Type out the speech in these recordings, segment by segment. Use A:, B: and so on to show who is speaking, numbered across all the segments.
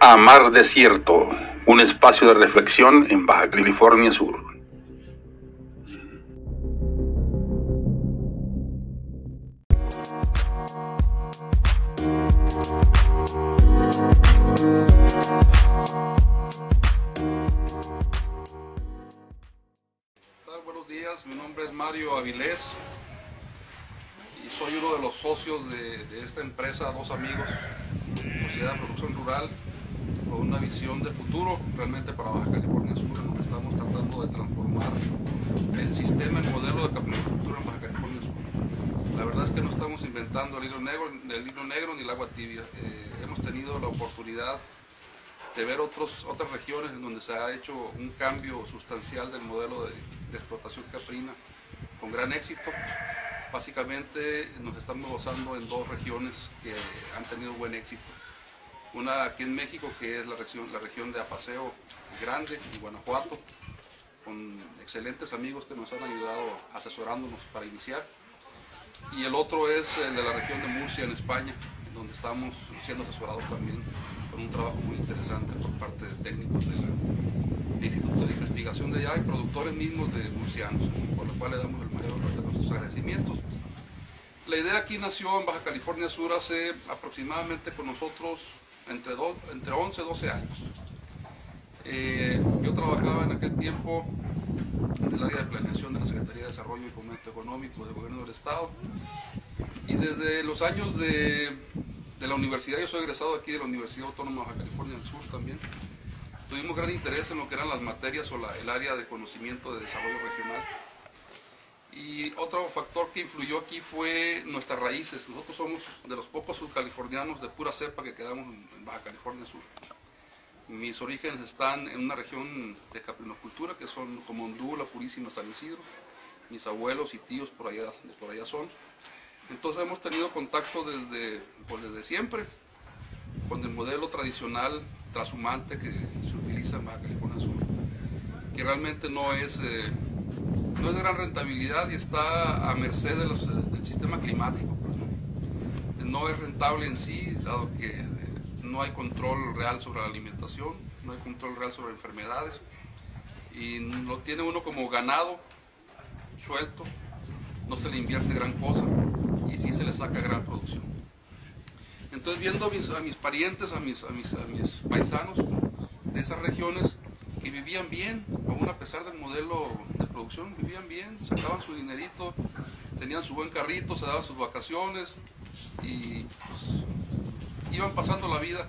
A: a Mar Desierto, un espacio de reflexión en Baja California Sur.
B: Visión de futuro realmente para Baja California Sur, en donde estamos tratando de transformar el sistema, el modelo de capricultura en Baja California Sur. La verdad es que no estamos inventando el hilo negro, el hilo negro ni el agua tibia. Eh, hemos tenido la oportunidad de ver otros, otras regiones en donde se ha hecho un cambio sustancial del modelo de, de explotación caprina con gran éxito. Básicamente nos estamos gozando en dos regiones que han tenido buen éxito. Una aquí en México, que es la región, la región de Apaseo Grande, en Guanajuato, con excelentes amigos que nos han ayudado asesorándonos para iniciar. Y el otro es el de la región de Murcia, en España, donde estamos siendo asesorados también con un trabajo muy interesante por parte de técnicos del Instituto de Investigación de allá y productores mismos de murcianos, por lo cual le damos el mayor de nuestros agradecimientos. La idea aquí nació en Baja California Sur hace aproximadamente con nosotros entre, do, entre 11 y 12 años. Eh, yo trabajaba en aquel tiempo en el área de planeación de la Secretaría de Desarrollo y Fomento Económico del Gobierno del Estado y desde los años de, de la universidad, yo soy egresado aquí de la Universidad Autónoma de California del Sur también, tuvimos gran interés en lo que eran las materias o el área de conocimiento de desarrollo regional. Y otro factor que influyó aquí fue nuestras raíces. Nosotros somos de los pocos subcalifornianos de pura cepa que quedamos en Baja California Sur. Mis orígenes están en una región de caprinocultura que son como Hondú, La Purísima, San Isidro. Mis abuelos y tíos por allá, por allá son. Entonces hemos tenido contacto desde, pues desde siempre con el modelo tradicional trashumante que se utiliza en Baja California Sur, que realmente no es, eh, no es de gran rentabilidad y está a merced los, del sistema climático. Pues, ¿no? es rentable en sí, dado que eh, no hay control real sobre la alimentación, no hay control real sobre enfermedades, y lo tiene uno como ganado, suelto, no se le invierte gran cosa y sí se le saca gran producción. Entonces viendo a mis, a parientes, a mis paisanos de esas regiones que vivían bien, aún a pesar del modelo de producción, vivían bien, sacaban su dinerito, tenían su buen carrito, se daban sus vacaciones y pues, iban pasando la vida.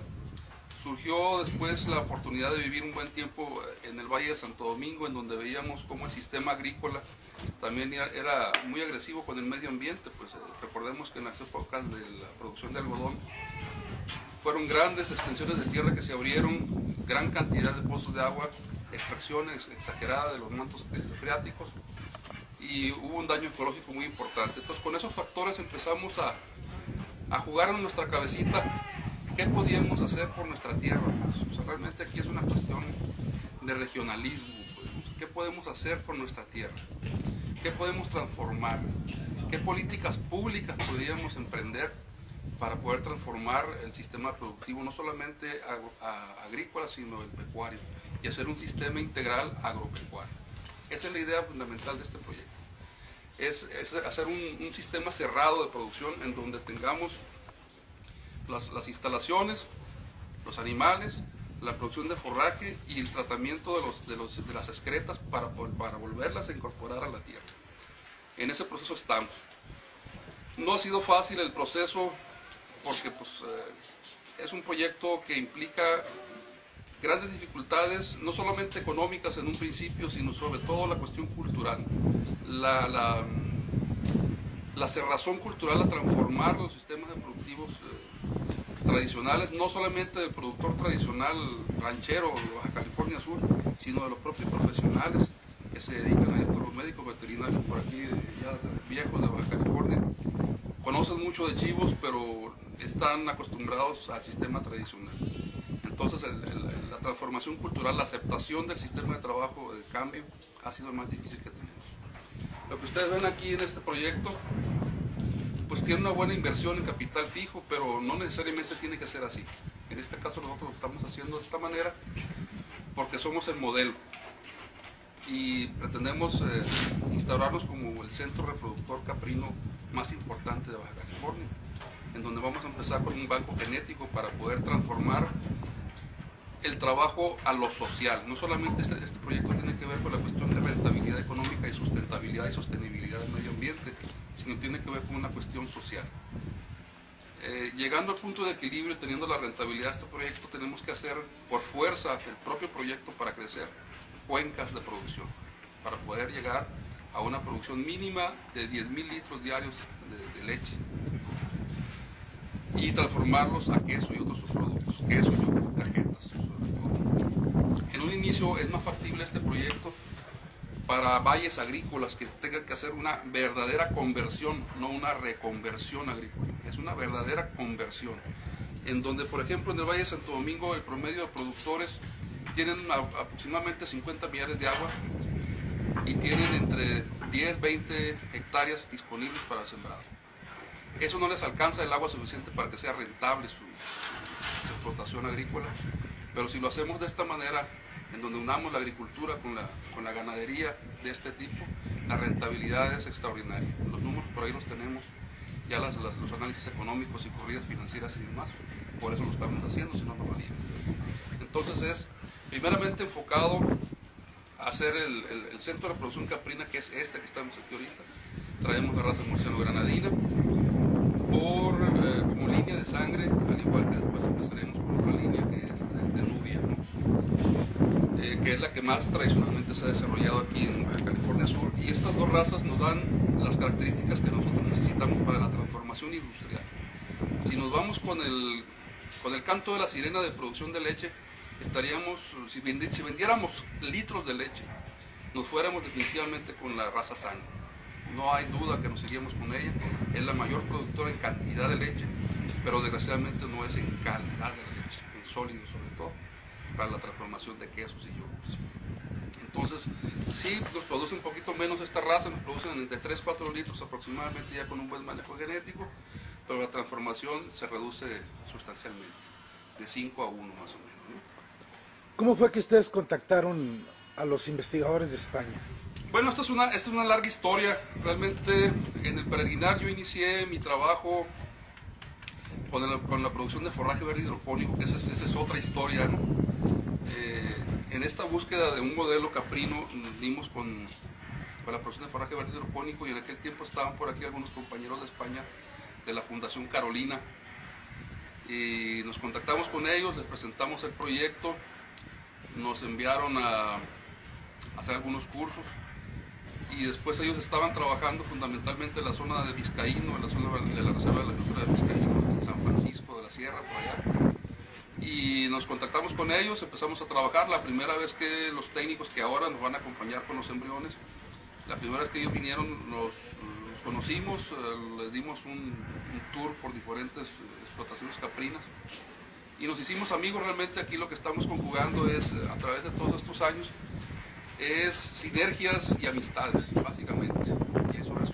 B: Surgió después la oportunidad de vivir un buen tiempo en el Valle de Santo Domingo, en donde veíamos cómo el sistema agrícola también era muy agresivo con el medio ambiente. Pues eh, recordemos que en las épocas de la producción de algodón fueron grandes extensiones de tierra que se abrieron, gran cantidad de pozos de agua, extracciones exageradas de los mantos freáticos y hubo un daño ecológico muy importante. Entonces con esos factores empezamos a, a jugar en nuestra cabecita qué podíamos hacer por nuestra tierra. Pues, o realmente aquí es una cuestión de regionalismo. Pues, ¿Qué podemos hacer por nuestra tierra? ¿Qué podemos transformar? ¿Qué políticas públicas podríamos emprender para poder transformar el sistema productivo, no solamente agrícola, sino el pecuario, y hacer un sistema integral agropecuario? Esa es la idea fundamental de este proyecto. Es, es hacer un, un sistema cerrado de producción en donde tengamos las, las, instalaciones, los animales, la producción de forraje y el tratamiento de, los, de, los, de las excretas para, para, volverlas a incorporar a la tierra. En ese proceso estamos. No ha sido fácil el proceso porque pues, eh, es un proyecto que implica grandes dificultades, no solamente económicas en un principio, sino sobre todo la cuestión cultural. La, la, cerrazón cultural a transformar los sistemas productivos eh, tradicionales, no solamente del productor tradicional ranchero de Baja California Sur, sino de los propios profesionales que se dedican a esto, los médicos veterinarios por aquí, ya viejos de Baja California, conocen mucho de chivos, pero están acostumbrados al sistema tradicional. Entonces el, el, la transformación cultural, la aceptación del sistema de trabajo, de cambio, ha sido más difícil que tenemos. Lo que ustedes ven aquí en este proyecto, pues tiene una buena inversión en capital fijo, pero no necesariamente tiene que ser así. En este caso nosotros lo estamos haciendo de esta manera porque somos el modelo y pretendemos eh, instaurarnos como el centro reproductor caprino más importante de Baja California, en donde vamos a empezar con un banco genético para poder transformar el trabajo a lo social. No solamente este, este, proyecto tiene que ver con la cuestión de rentabilidad económica y sustentabilidad y sostenibilidad del medio ambiente, sino tiene que ver con una cuestión social. Eh, llegando al punto de equilibrio y teniendo la rentabilidad de este proyecto, tenemos que hacer por fuerza el propio proyecto para crecer cuencas de producción, para poder llegar a una producción mínima de 10.000 litros diarios de, leche y transformarlos a queso y otros subproductos, queso, yogur, cajetas, sobre todo. En un inicio es más factible este proyecto para valles agrícolas que tengan que hacer una verdadera conversión, no una reconversión agrícola, es una verdadera conversión, en donde por ejemplo en el Valle de Santo Domingo el promedio de productores tienen aproximadamente 50 millares de agua y tienen entre 10, 20 hectáreas disponibles para sembrado. Eso no les alcanza el agua suficiente para que sea rentable su, explotación agrícola, pero si lo hacemos de esta manera, en donde unamos la agricultura con la, con la ganadería de este tipo, la rentabilidad es extraordinaria. Los números por ahí los tenemos, ya las, los análisis económicos y corridas financieras y demás, por eso lo estamos haciendo, si no, no valía. Entonces es primeramente enfocado hacer el, el, centro de producción caprina, que es este que estamos aquí ahorita. Traemos la raza murciano-granadina, por, eh, como línea de sangre, al igual que después empezaremos por otra línea que es de, Nubia, eh, que es la que más tradicionalmente se ha desarrollado aquí en California Sur. Y estas dos razas nos dan las características que nosotros necesitamos para la transformación industrial. Si nos vamos con el, con el canto de la sirena de producción de leche, estaríamos, si, si vendiéramos litros de leche, nos fuéramos definitivamente con la raza sangre no hay duda que nos seguimos con ella, es la mayor productora en cantidad de leche, pero desgraciadamente no es en calidad de leche, en sólido sobre todo, para la transformación de quesos y yogures. Entonces, sí, nos produce un poquito menos esta raza, nos producen entre 3, 4 litros aproximadamente ya con un buen manejo genético, pero la transformación se reduce sustancialmente, de 5 a 1 más o menos.
C: ¿Cómo fue que ustedes contactaron a los investigadores de España?
B: Bueno, esta es, una, es una larga historia. Realmente en el peregrinar yo inicié mi trabajo con, con la producción de forraje verde hidropónico, que esa, es otra historia. Eh, en esta búsqueda de un modelo caprino dimos con, con, la producción de forraje verde hidropónico y en aquel tiempo estaban por aquí algunos compañeros de España de la Fundación Carolina. Y nos contactamos con ellos, les presentamos el proyecto, nos enviaron a hacer algunos cursos y después ellos estaban trabajando fundamentalmente en la zona de Vizcaíno, en la zona de la Reserva de la Agricultura de Vizcaíno, en San Francisco de la Sierra, por allá. Y nos contactamos con ellos, empezamos a trabajar. La primera vez que los técnicos que ahora nos van a acompañar con los embriones, la primera vez que ellos vinieron, los, conocimos, eh, les dimos un, un, tour por diferentes explotaciones caprinas y nos hicimos amigos. Realmente aquí lo que estamos conjugando es, a través de todos estos años, es sinergias y amistades, básicamente. Y eso es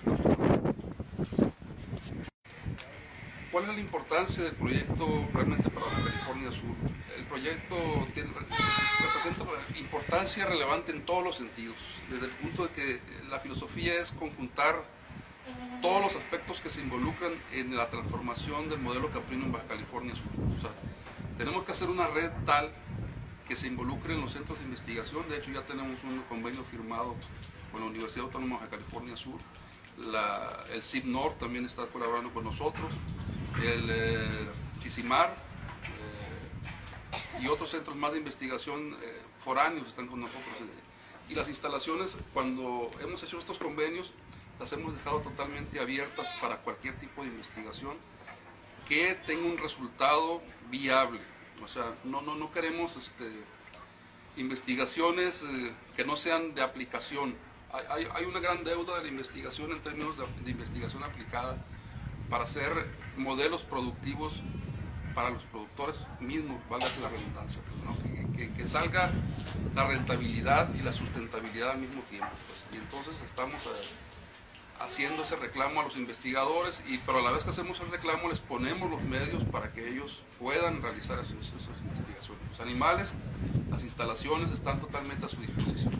B: ¿Cuál es la importancia del proyecto realmente para la California Sur? El proyecto tiene, representa importancia relevante en todos los sentidos, desde el punto de que la filosofía es conjuntar todos los aspectos que se involucran en la transformación del modelo caprino en Baja California Sur. O sea, tenemos que hacer una red tal que se involucren los centros de investigación. De hecho, ya tenemos un convenio firmado con la Universidad Autónoma de California Sur. el CIPNOR también está colaborando con nosotros. El eh, CICIMAR eh, y otros centros más de investigación eh, foráneos están con nosotros. y las instalaciones, cuando hemos hecho estos convenios, las hemos dejado totalmente abiertas para cualquier tipo de investigación que tenga un resultado viable o sea, no, no, no queremos este, investigaciones eh, que no sean de aplicación. Hay, hay, una gran deuda de la investigación en términos de, investigación aplicada para hacer modelos productivos para los productores mismos, valga la redundancia, pues, que, salga la rentabilidad y la sustentabilidad al mismo tiempo. Pues. Y entonces estamos haciendo ese reclamo a los investigadores, y, pero a la vez que hacemos el reclamo les ponemos los medios para que ellos puedan realizar esas, esas investigaciones. Los animales, las instalaciones están totalmente a su disposición.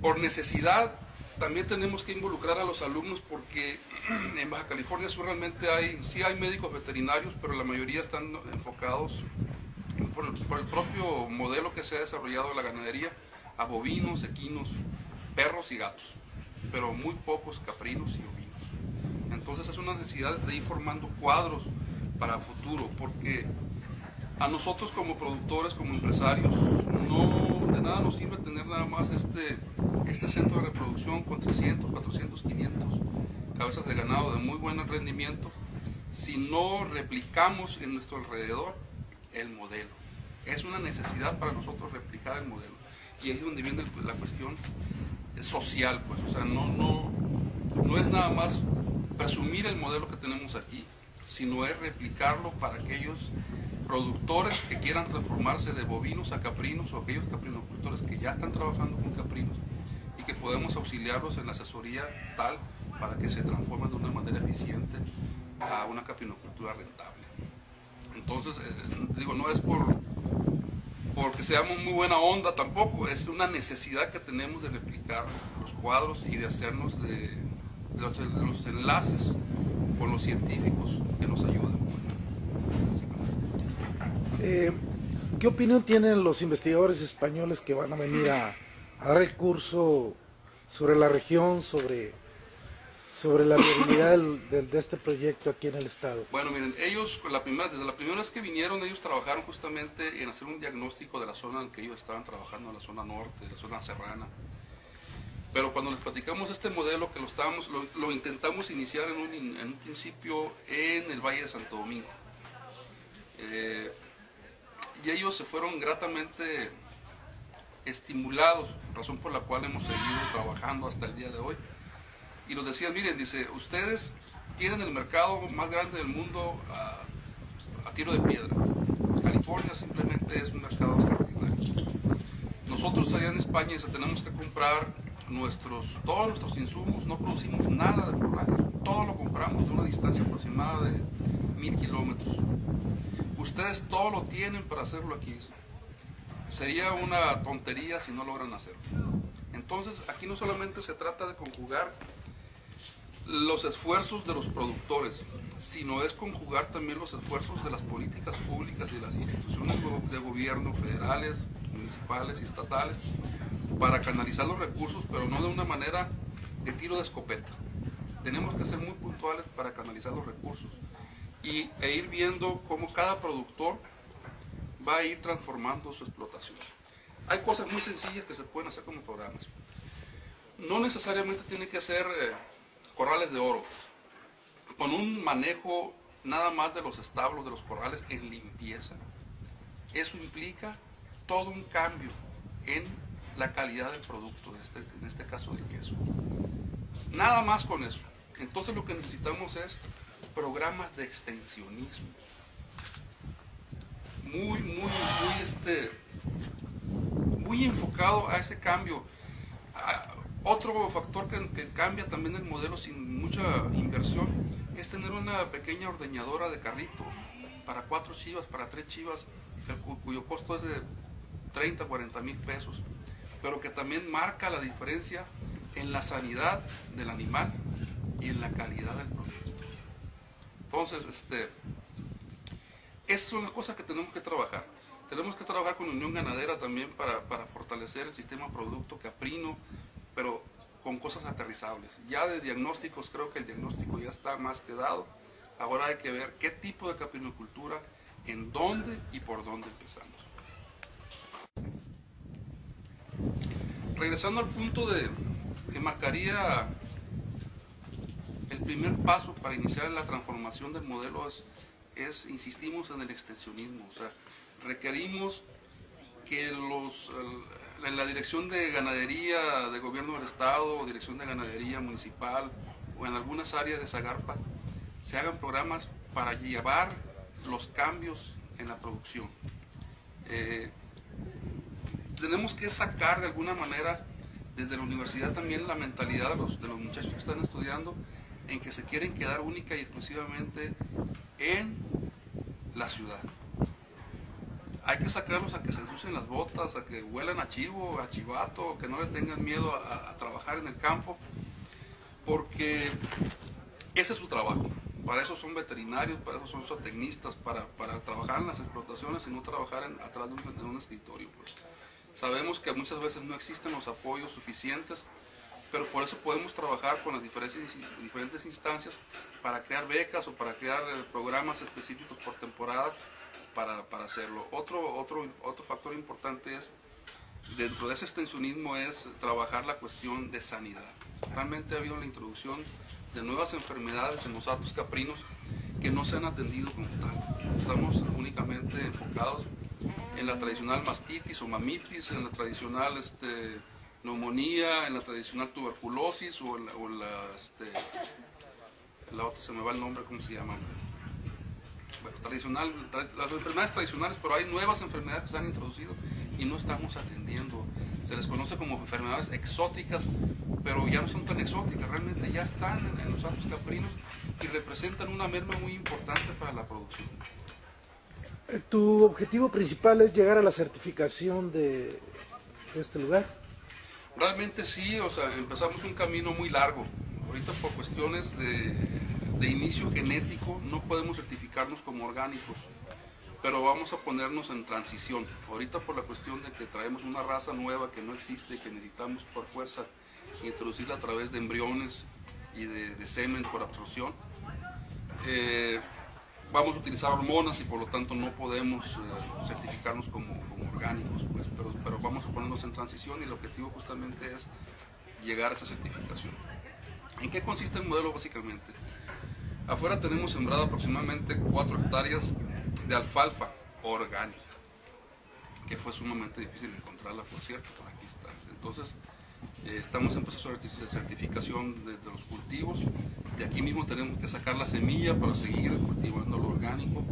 B: Por necesidad, también tenemos que involucrar a los alumnos porque en Baja California Sur realmente hay, sí hay médicos veterinarios, pero la mayoría están enfocados por el, por el propio modelo que se ha desarrollado de la ganadería a bovinos, equinos, perros y gatos, pero muy pocos caprinos y ovinos. Entonces es una necesidad de ir formando cuadros para futuro, porque a nosotros como productores, como empresarios, no de nada nos sirve tener nada más este, este centro de reproducción con 300, 400, 500 cabezas de ganado de muy buen rendimiento si no replicamos en nuestro alrededor el modelo. Es una necesidad para nosotros replicar el modelo. Y ahí es donde viene la cuestión social, pues, o sea, no, no, no es nada más presumir el modelo que tenemos aquí, sino es replicarlo para aquellos productores que quieran transformarse de bovinos a caprinos o aquellos caprinocultores que ya están trabajando con caprinos y que podemos auxiliarlos en la asesoría tal para que se transformen de una manera eficiente a una caprinocultura rentable. Entonces, eh, digo, no es por porque seamos muy buena onda tampoco, es una necesidad que tenemos de replicar los cuadros y de hacernos de, los, enlaces con los científicos que nos ayudan.
C: Eh, ¿Qué opinión tienen los investigadores españoles que van a venir a, a dar el curso sobre la región, sobre sobre la viabilidad del, de este proyecto aquí en el estado?
B: Bueno, miren, ellos, la primera, desde la primera vez que vinieron, ellos trabajaron justamente en hacer un diagnóstico de la zona en que ellos estaban trabajando, en la zona norte, la zona serrana. Pero cuando les platicamos este modelo, que lo, estábamos, lo, lo intentamos iniciar en un, en un, principio en el Valle de Santo Domingo. Eh, y ellos se fueron gratamente estimulados, razón por la cual hemos seguido trabajando hasta el día de hoy y nos decían, miren, dice, ustedes tienen el mercado más grande del mundo a, a, tiro de piedra. California simplemente es un mercado extraordinario. Nosotros allá en España dice, tenemos que comprar nuestros, todos nuestros insumos, no producimos nada de forraje, todo lo compramos de una distancia aproximada de mil kilómetros. Ustedes todo lo tienen para hacerlo aquí. Sería una tontería si no logran hacerlo. Entonces, aquí no solamente se trata de conjugar los esfuerzos de los productores, sino es conjugar también los esfuerzos de las políticas públicas y las instituciones de gobierno federales, municipales y estatales para canalizar los recursos, pero no de una manera de tiro de escopeta. Tenemos que ser muy puntuales para canalizar los recursos y, e ir viendo cómo cada productor va a ir transformando su explotación. Hay cosas muy sencillas que se pueden hacer como programas. No necesariamente tiene que ser... Eh, corrales de oro, con un manejo nada más de los establos, de los corrales en limpieza. Eso implica todo un cambio en la calidad del producto, este, en este caso del queso. Nada más con eso. Entonces lo que necesitamos es programas de extensionismo. Muy, muy, muy, este, muy enfocado a ese cambio. Otro factor que, cambia también el modelo sin mucha inversión es tener una pequeña ordeñadora de carrito para cuatro chivas, para tres chivas, cuyo costo es de 30, 40 mil pesos, pero que también marca la diferencia en la sanidad del animal y en la calidad del producto. Entonces, este, esas son las cosas que tenemos que trabajar. Tenemos que trabajar con Unión Ganadera también para, para fortalecer el sistema producto caprino, pero con cosas aterrizables. Ya de diagnósticos creo que el diagnóstico ya está más que dado. Ahora hay que ver qué tipo de capinocultura, en dónde y por dónde empezamos. Regresando al punto de que marcaría el primer paso para iniciar la transformación del modelo es, es insistimos en el extensionismo, o sea, requerimos que los, en la dirección de ganadería de gobierno del estado, o dirección de ganadería municipal o en algunas áreas de Zagarpa, se hagan programas para llevar los cambios en la producción. Eh, tenemos que sacar de alguna manera desde la universidad también la mentalidad de los, de los muchachos que están estudiando en que se quieren quedar única y exclusivamente en la ciudad. Hay que sacarlos a que se ensucien las botas, a que huelan a chivo, a chivato, que no le tengan miedo a, trabajar en el campo, porque ese es su trabajo. Para eso son veterinarios, para eso son zootecnistas, para, trabajar en las explotaciones y no trabajar en, atrás de un, de un escritorio. Pues. Sabemos que muchas veces no existen los apoyos suficientes, pero por eso podemos trabajar con las diferentes, diferentes instancias para crear becas o para crear eh, programas específicos por temporada para, hacerlo. Otro, otro, otro factor importante es, dentro de ese extensionismo, es trabajar la cuestión de sanidad. Realmente ha habido la introducción de nuevas enfermedades en los atos caprinos que no se han atendido como tal. Estamos únicamente enfocados en la tradicional mastitis o mamitis, en la tradicional este, neumonía, en la tradicional tuberculosis o en la, este, la otra se me va el nombre, ¿cómo se llama? Tradicional, tra las enfermedades tradicionales, pero hay nuevas enfermedades que se han introducido y no estamos atendiendo. Se les conoce como enfermedades exóticas, pero ya no son tan exóticas, realmente ya están en, en los atos caprinos y representan una merma muy importante para la producción.
C: ¿Tu objetivo principal es llegar a la certificación de, de, este lugar?
B: Realmente sí, o sea, empezamos un camino muy largo. Ahorita por cuestiones de, de inicio genético no podemos certificarnos como orgánicos, pero vamos a ponernos en transición. Ahorita por la cuestión de que traemos una raza nueva que no existe, que necesitamos por fuerza introducirla a través de embriones y de, de semen por absorción. Eh, vamos a utilizar hormonas y por lo tanto no podemos eh, certificarnos como, como orgánicos, pues, pero, pero, vamos a ponernos en transición y el objetivo justamente es llegar a esa certificación. ¿En qué consiste el modelo básicamente? Afuera tenemos sembrado aproximadamente 4 hectáreas de alfalfa orgánica, que fue sumamente difícil encontrarla, por cierto, por aquí está. Entonces, eh, estamos en proceso de certificación de, de, los cultivos. De aquí mismo tenemos que sacar la semilla para seguir cultivando lo orgánico.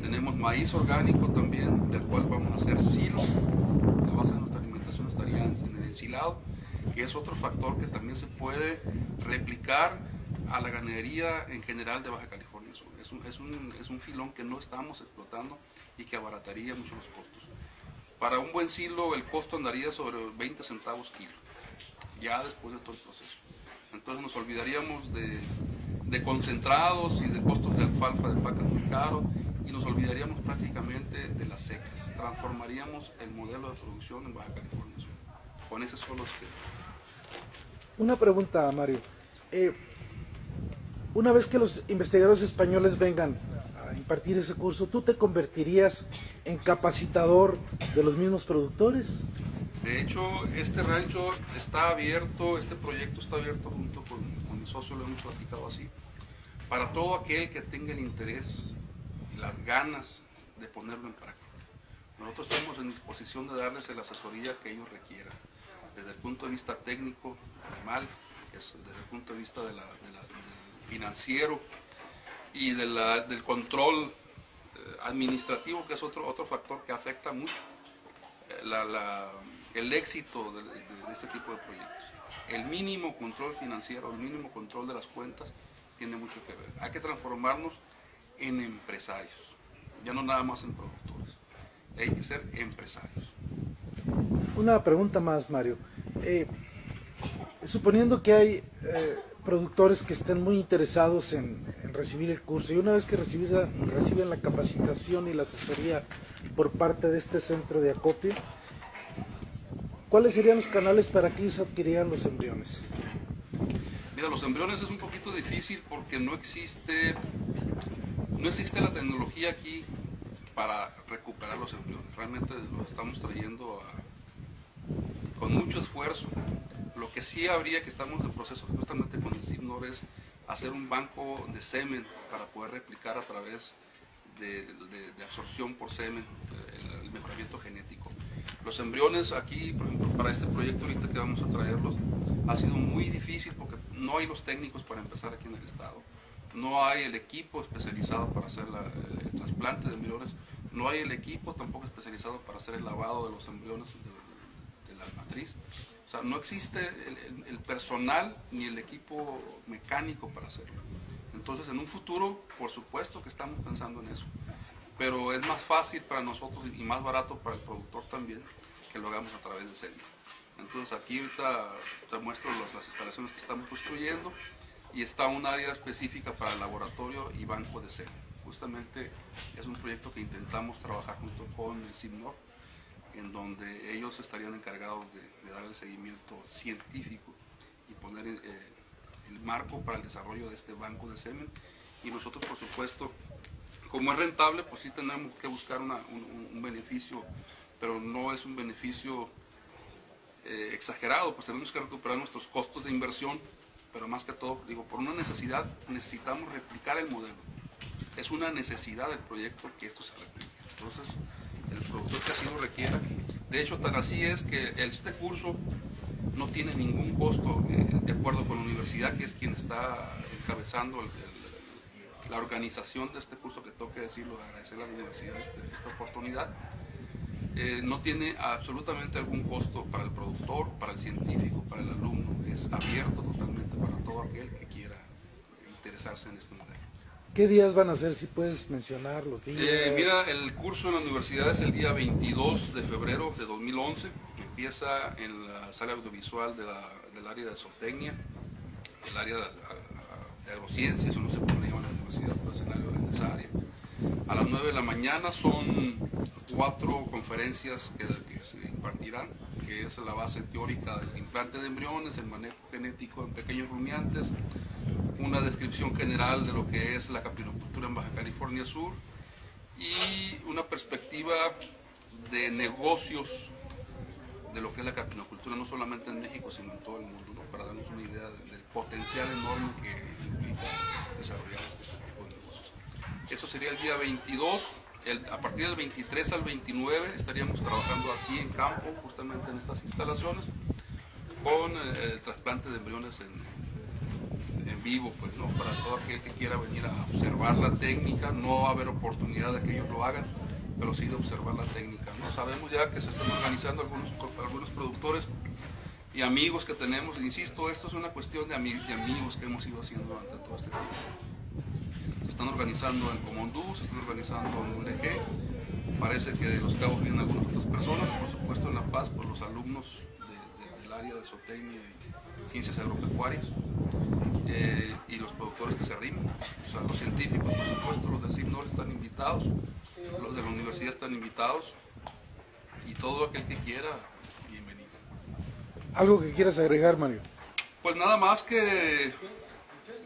B: Tenemos maíz orgánico también, del cual vamos a hacer silo. La base de nuestra alimentación estaría en el ensilado, que es otro factor que también se puede replicar a la ganadería en general de Baja California Sur. Es un, es un, es un filón que no estamos explotando y que abarataría mucho los costos. Para un buen silo el costo andaría sobre 20 centavos kilo ya después de todo el proceso. Entonces nos olvidaríamos de, de, concentrados y de costos de alfalfa de pacas muy caro y nos olvidaríamos prácticamente de las secas. Transformaríamos el modelo de producción en Baja California Sur. Con ese solo este.
C: Una pregunta, Mario. Eh, una vez que los investigadores españoles vengan a impartir ese curso, ¿tú te convertirías en capacitador de los mismos productores?
B: De hecho, este rancho está abierto, este proyecto está abierto junto con, con, mi socio, lo hemos platicado así, para todo aquel que tenga el interés y las ganas de ponerlo en práctica. Nosotros estamos en disposición de darles la asesoría que ellos requieran, desde el punto de vista técnico, animal, es desde el punto de vista de la, de la, financiero y de del control eh, administrativo, que es otro, otro factor que afecta mucho. Eh, el éxito de, este tipo de proyectos. El mínimo control financiero, el mínimo control de las cuentas tiene mucho que ver. Hay que transformarnos en empresarios, ya no nada más en productores. Hay que ser empresarios.
C: Una pregunta más, Mario. Eh, suponiendo que hay productores que estén muy interesados en, en, recibir el curso y una vez que reciben, la capacitación y la asesoría por parte de este centro de acopio, ¿Cuáles serían los canales para que ellos adquirieran los embriones?
B: Mira, los embriones es un poquito difícil porque no existe, no existe la tecnología aquí para recuperar los embriones. Realmente los estamos trayendo con mucho esfuerzo. Lo que sí habría que estamos en proceso justamente con el CIPNOR es hacer un banco de semen para poder replicar a través de, absorción por semen el, el mejoramiento genético. Los embriones aquí, por ejemplo, para este proyecto ahorita que vamos a traerlos, ha sido muy difícil porque no hay los técnicos para empezar aquí en el estado. No hay el equipo especializado para hacer el, trasplante de embriones. No hay el equipo tampoco especializado para hacer el lavado de los embriones de la matriz. O sea, no existe el, personal ni el equipo mecánico para hacerlo. Entonces, en un futuro, por supuesto que estamos pensando en eso. Pero es más fácil para nosotros y más barato para el productor también que lo hagamos a través de SEMI. Entonces, aquí ahorita te muestro las instalaciones que estamos construyendo y está un área específica para el laboratorio y banco de SEMI. Justamente es un proyecto que intentamos trabajar junto con el CIMNOR en donde ellos estarían encargados de, dar el seguimiento científico y poner eh, el marco para el desarrollo de este banco de semen. Y nosotros, por supuesto, como es rentable, pues sí tenemos que buscar un, beneficio, pero no es un beneficio eh, exagerado, pues tenemos que recuperar nuestros costos de inversión, pero más que todo, digo, por una necesidad necesitamos replicar el modelo. Es una necesidad del proyecto que esto se replique. Entonces, el productor que así lo requiera. De hecho, tan así es que este curso no tiene ningún costo eh, de acuerdo con la universidad, que es quien está encabezando la organización de este curso, que tengo decirlo, agradecer a la universidad este, esta oportunidad. Eh, no tiene absolutamente algún costo para el productor, para el científico, para el alumno. Es abierto totalmente para todo aquel que quiera interesarse en este modelo.
C: ¿Qué días van a ser? Si puedes mencionar los días.
B: Eh, mira, el curso en la universidad es el día 22 de febrero de 2011. Empieza en la sala audiovisual del área de zootecnia, el área de, de agrociencias, o no sé cómo en la universidad, pero es el área de esa área. A las 9 de la mañana son cuatro conferencias que, que, se impartirán, que es la base teórica del implante de embriones, el manejo genético en pequeños rumiantes, una descripción general de lo que es la capinocultura en Baja California Sur y una perspectiva de negocios de lo que es la capinocultura, no solamente en México, sino en todo el mundo, para darnos una idea del potencial enorme que implica desarrollar este tipo de negocios. Eso sería el día 22. a partir del 23 al 29 estaríamos trabajando aquí en campo, justamente en estas instalaciones, con el, el trasplante de embriones en vivo, pues, ¿no? Para todo aquel que quiera venir a observar la técnica, no va a haber oportunidad de que ellos lo hagan, pero sí de observar la técnica, ¿no? Sabemos ya que se están organizando algunos, algunos productores y amigos que tenemos, insisto, esto es una cuestión de, amigos que hemos ido haciendo durante todo este tiempo. Se están organizando en Comondú, se están organizando en ULG, parece que de los cabos vienen algunas otras personas, por supuesto en La Paz, por los alumnos del área de zootecnia y ciencias agropecuarias. Eh, y los productores que se arriman. O sea, los científicos, por supuesto, los de CIMNOR están invitados, los de la universidad están invitados y todo aquel que quiera, bienvenido.
C: ¿Algo que quieras agregar, Mario?
B: Pues nada más que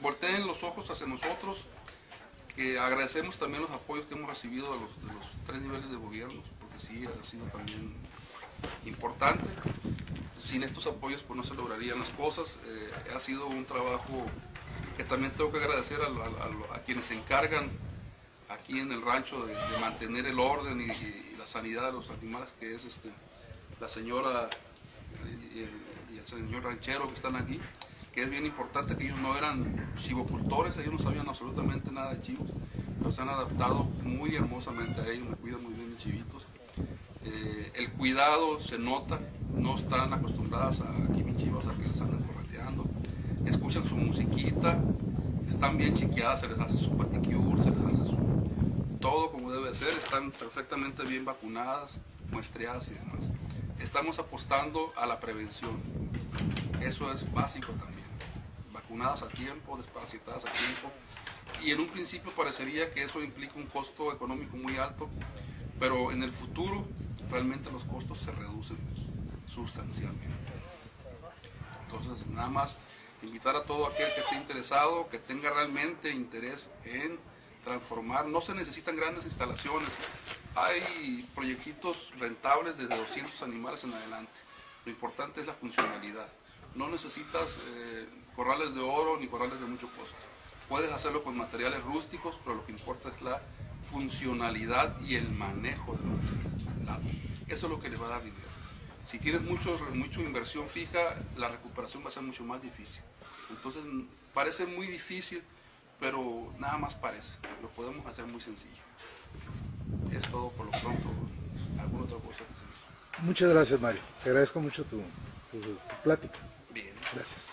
B: volteen los ojos hacia nosotros, que agradecemos también los apoyos que hemos recibido de los, de los tres niveles de gobierno, porque sí ha sido también importante sin estos apoyos pues no se lograrían las cosas. Eh, ha sido un trabajo que también tengo que agradecer a, quienes se encargan aquí en el rancho de, mantener el orden y, la sanidad de los animales, que es este, la señora y el, señor ranchero que están aquí, que es bien importante que ellos no eran chivocultores, ellos no sabían absolutamente nada de chivos, pero se han adaptado muy hermosamente a ellos, me cuidan muy bien mis chivitos. Eh, el cuidado se nota, no están acostumbradas a aquí mis chivas a que les anden correteando, escuchan su musiquita, están bien chiqueadas, se les hace su paticure, se les hace su, todo como debe ser, están perfectamente bien vacunadas, muestreadas y demás. Estamos apostando a la prevención, eso es básico también, vacunadas a tiempo, desparasitadas a tiempo, y en un principio parecería que eso implica un costo económico muy alto, pero en el futuro realmente los costos se reducen sustancialmente. Entonces, nada más invitar a todo aquel que esté interesado, que tenga realmente interés en transformar. No se necesitan grandes instalaciones. Hay proyectitos rentables desde 200 animales en adelante. Lo importante es la funcionalidad. No necesitas eh, corrales de oro ni corrales de mucho costo. Puedes hacerlo con materiales rústicos, pero lo que importa es la funcionalidad y el manejo de los. Eso es lo que le va a dar dinero. Si tienes mucho, mucha inversión fija, la recuperación va a ser mucho más difícil. Entonces, parece muy difícil, pero nada más parece. Lo podemos hacer muy sencillo. Es todo por lo pronto. ¿Alguna otra cosa que se
C: Muchas gracias, Mario. Te agradezco mucho tu, tu, tu plática.
B: Bien.
C: Gracias.